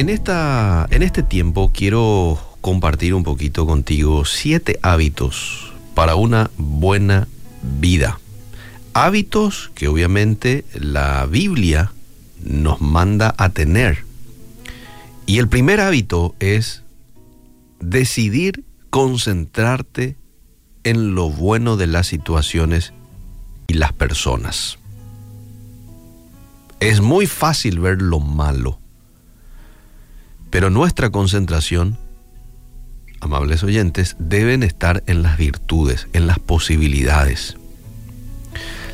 En, esta, en este tiempo quiero compartir un poquito contigo siete hábitos para una buena vida. Hábitos que obviamente la Biblia nos manda a tener. Y el primer hábito es decidir concentrarte en lo bueno de las situaciones y las personas. Es muy fácil ver lo malo, pero nuestra concentración, amables oyentes, deben estar en las virtudes, en las posibilidades.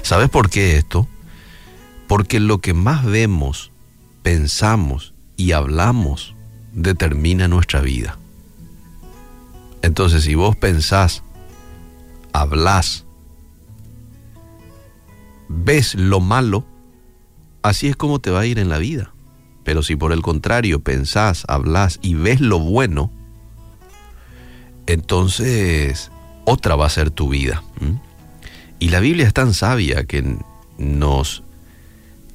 ¿Sabes por qué esto? Porque lo que más vemos, pensamos y hablamos determina nuestra vida. Entonces, si vos pensás, hablas, ves lo malo, así es como te va a ir en la vida. Pero si por el contrario pensás, hablas y ves lo bueno, entonces otra va a ser tu vida. Y la Biblia es tan sabia que nos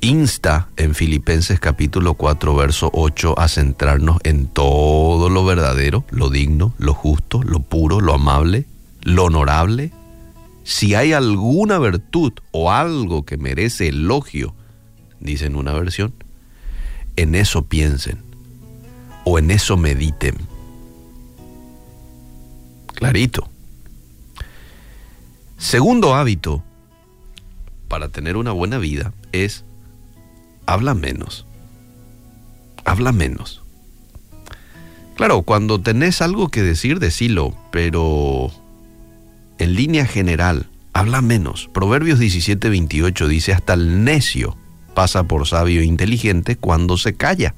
insta en Filipenses capítulo 4, verso 8 a centrarnos en todo lo verdadero, lo digno, lo justo, lo puro, lo amable, lo honorable. Si hay alguna virtud o algo que merece elogio, dice en una versión, en eso piensen o en eso mediten. Clarito. Segundo hábito para tener una buena vida es habla menos. Habla menos. Claro, cuando tenés algo que decir, decilo, pero en línea general, habla menos. Proverbios 17, 28 dice, hasta el necio pasa por sabio e inteligente cuando se calla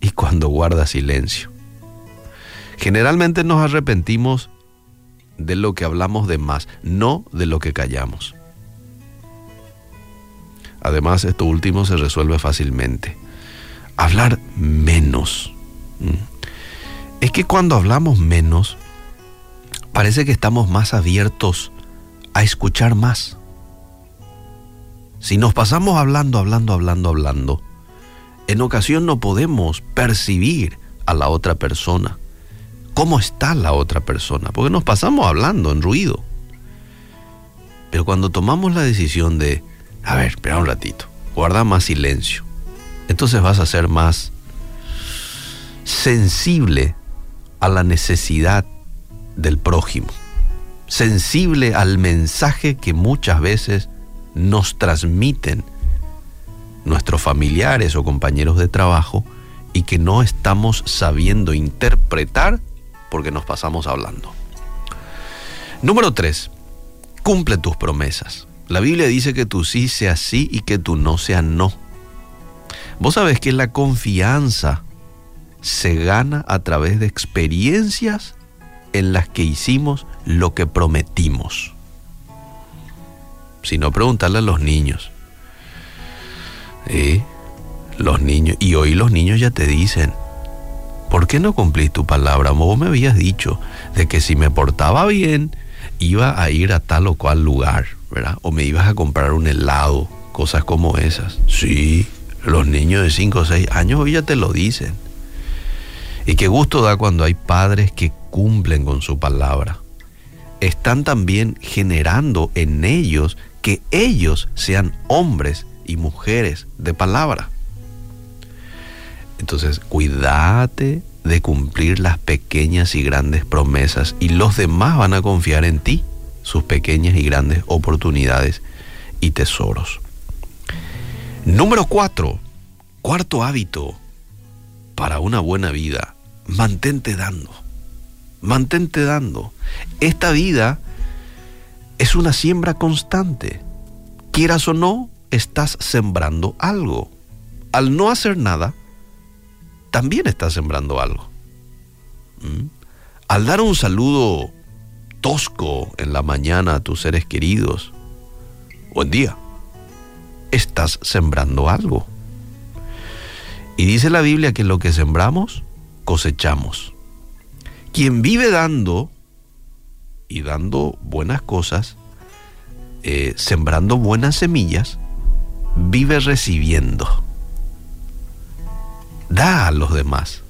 y cuando guarda silencio. Generalmente nos arrepentimos de lo que hablamos de más, no de lo que callamos. Además, esto último se resuelve fácilmente. Hablar menos. Es que cuando hablamos menos, parece que estamos más abiertos a escuchar más. Si nos pasamos hablando, hablando, hablando, hablando, en ocasión no podemos percibir a la otra persona. ¿Cómo está la otra persona? Porque nos pasamos hablando en ruido. Pero cuando tomamos la decisión de a ver, espera un ratito, guarda más silencio. Entonces vas a ser más sensible a la necesidad del prójimo, sensible al mensaje que muchas veces nos transmiten nuestros familiares o compañeros de trabajo y que no estamos sabiendo interpretar porque nos pasamos hablando. Número 3. Cumple tus promesas. La Biblia dice que tu sí sea sí y que tu no sea no. Vos sabés que la confianza se gana a través de experiencias en las que hicimos lo que prometimos. Si no, preguntarle a los niños. Los niños. Y hoy los niños ya te dicen, ¿por qué no cumplís tu palabra? Vos me habías dicho de que si me portaba bien, iba a ir a tal o cual lugar. O me ibas a comprar un helado, cosas como esas. Sí, los niños de 5 o 6 años hoy ya te lo dicen. Y qué gusto da cuando hay padres que cumplen con su palabra. Están también generando en ellos que ellos sean hombres y mujeres de palabra. Entonces, cuídate de cumplir las pequeñas y grandes promesas y los demás van a confiar en ti sus pequeñas y grandes oportunidades y tesoros. Número cuatro, cuarto hábito para una buena vida, mantente dando, mantente dando. Esta vida es una siembra constante. Quieras o no, estás sembrando algo. Al no hacer nada, también estás sembrando algo. ¿Mm? Al dar un saludo tosco en la mañana a tus seres queridos, buen día, estás sembrando algo. Y dice la Biblia que lo que sembramos, cosechamos. Quien vive dando y dando buenas cosas, eh, sembrando buenas semillas, vive recibiendo. Da a los demás.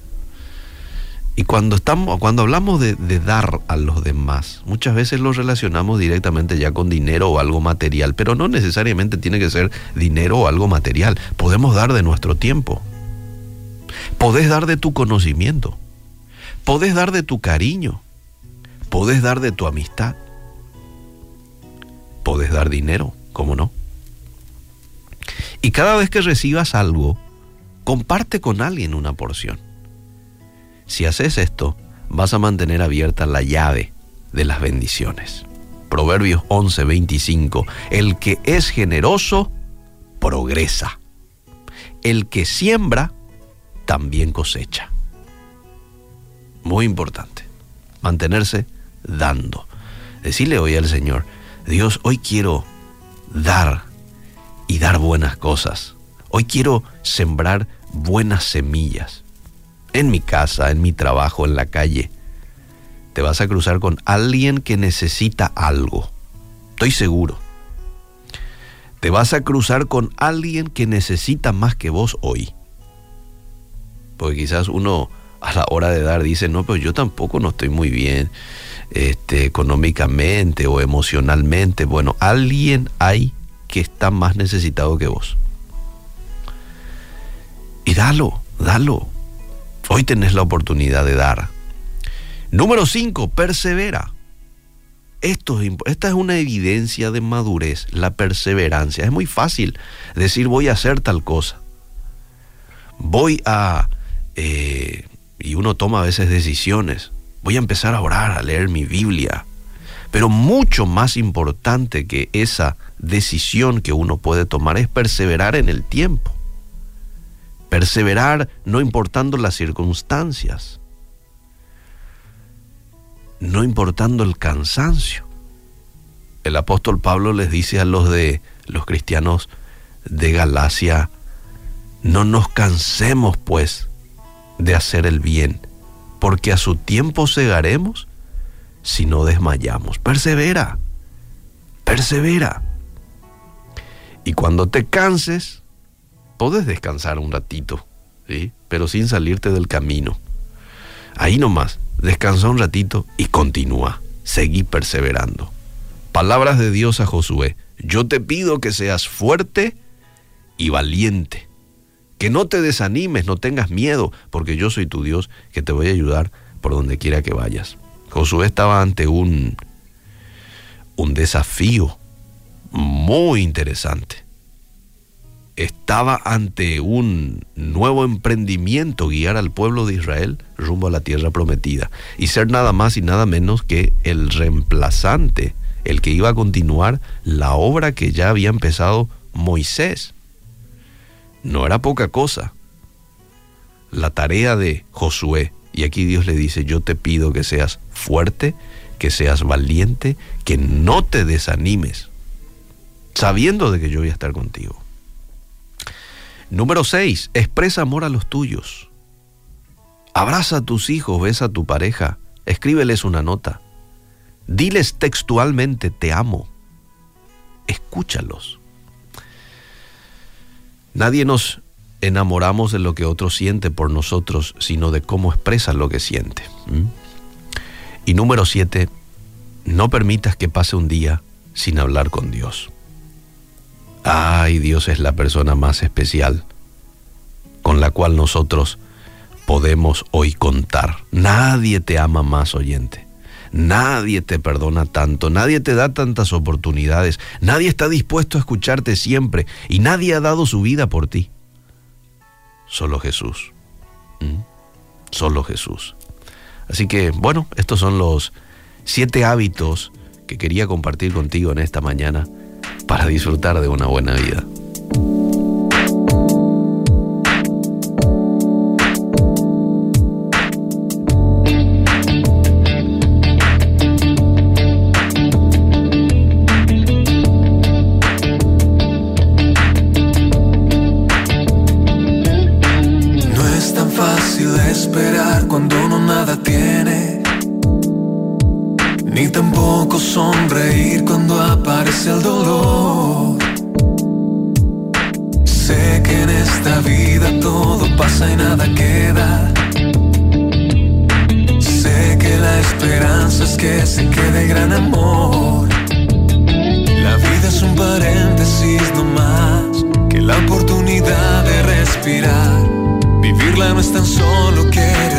Y cuando, estamos, cuando hablamos de, de, dar a los demás, muchas veces lo relacionamos directamente ya con dinero o algo material, pero no necesariamente tiene que ser dinero o algo material. Podemos dar de nuestro tiempo. Podés dar de tu conocimiento. Podés dar de tu cariño. Podés dar de tu amistad. Podés dar dinero, ¿cómo no? Y cada vez que recibas algo, comparte con alguien una porción. Si haces esto, vas a mantener abierta la llave de las bendiciones. Proverbios 11:25. El que es generoso, progresa. El que siembra, también cosecha. Muy importante. Mantenerse dando. Decirle hoy al Señor, Dios, hoy quiero dar y dar buenas cosas. Hoy quiero sembrar buenas semillas en mi casa, en mi trabajo, en la calle. Te vas a cruzar con alguien que necesita algo. Estoy seguro. Te vas a cruzar con alguien que necesita más que vos hoy. Porque quizás uno a la hora de dar dice, no, pero yo tampoco no estoy muy bien este, económicamente o emocionalmente. Bueno, alguien hay que está más necesitado que vos. Y dalo, dalo. Hoy tenés la oportunidad de dar. Número 5, persevera. Esto, esta es una evidencia de madurez, la perseverancia. Es muy fácil decir voy a hacer tal cosa. Voy a... Eh, y uno toma a veces decisiones. Voy a empezar a orar, a leer mi Biblia. Pero mucho más importante que esa decisión que uno puede tomar es perseverar en el tiempo. Perseverar no importando las circunstancias, no importando el cansancio. El apóstol Pablo les dice a los de los cristianos de Galacia, no nos cansemos pues de hacer el bien, porque a su tiempo segaremos si no desmayamos. Persevera, persevera. Y cuando te canses, Puedes descansar un ratito, ¿sí? pero sin salirte del camino. Ahí nomás, descansa un ratito y continúa, seguí perseverando. Palabras de Dios a Josué, yo te pido que seas fuerte y valiente, que no te desanimes, no tengas miedo, porque yo soy tu Dios que te voy a ayudar por donde quiera que vayas. Josué estaba ante un, un desafío muy interesante estaba ante un nuevo emprendimiento, guiar al pueblo de Israel rumbo a la tierra prometida y ser nada más y nada menos que el reemplazante, el que iba a continuar la obra que ya había empezado Moisés. No era poca cosa. La tarea de Josué, y aquí Dios le dice, yo te pido que seas fuerte, que seas valiente, que no te desanimes, sabiendo de que yo voy a estar contigo. Número 6. Expresa amor a los tuyos. Abraza a tus hijos, besa a tu pareja, escríbeles una nota. Diles textualmente te amo. Escúchalos. Nadie nos enamoramos de lo que otro siente por nosotros, sino de cómo expresa lo que siente. Y número 7. No permitas que pase un día sin hablar con Dios. Ay, Dios es la persona más especial con la cual nosotros podemos hoy contar. Nadie te ama más, oyente. Nadie te perdona tanto, nadie te da tantas oportunidades, nadie está dispuesto a escucharte siempre y nadie ha dado su vida por ti. Solo Jesús. ¿Mm? Solo Jesús. Así que, bueno, estos son los siete hábitos que quería compartir contigo en esta mañana para disfrutar de una buena vida. Cuando uno nada tiene ni tampoco sonreír cuando aparece el dolor. Sé que en esta vida todo pasa y nada queda. Sé que la esperanza es que se quede gran amor. La vida es un paréntesis no más que la oportunidad de respirar. Vivirla no es tan solo querer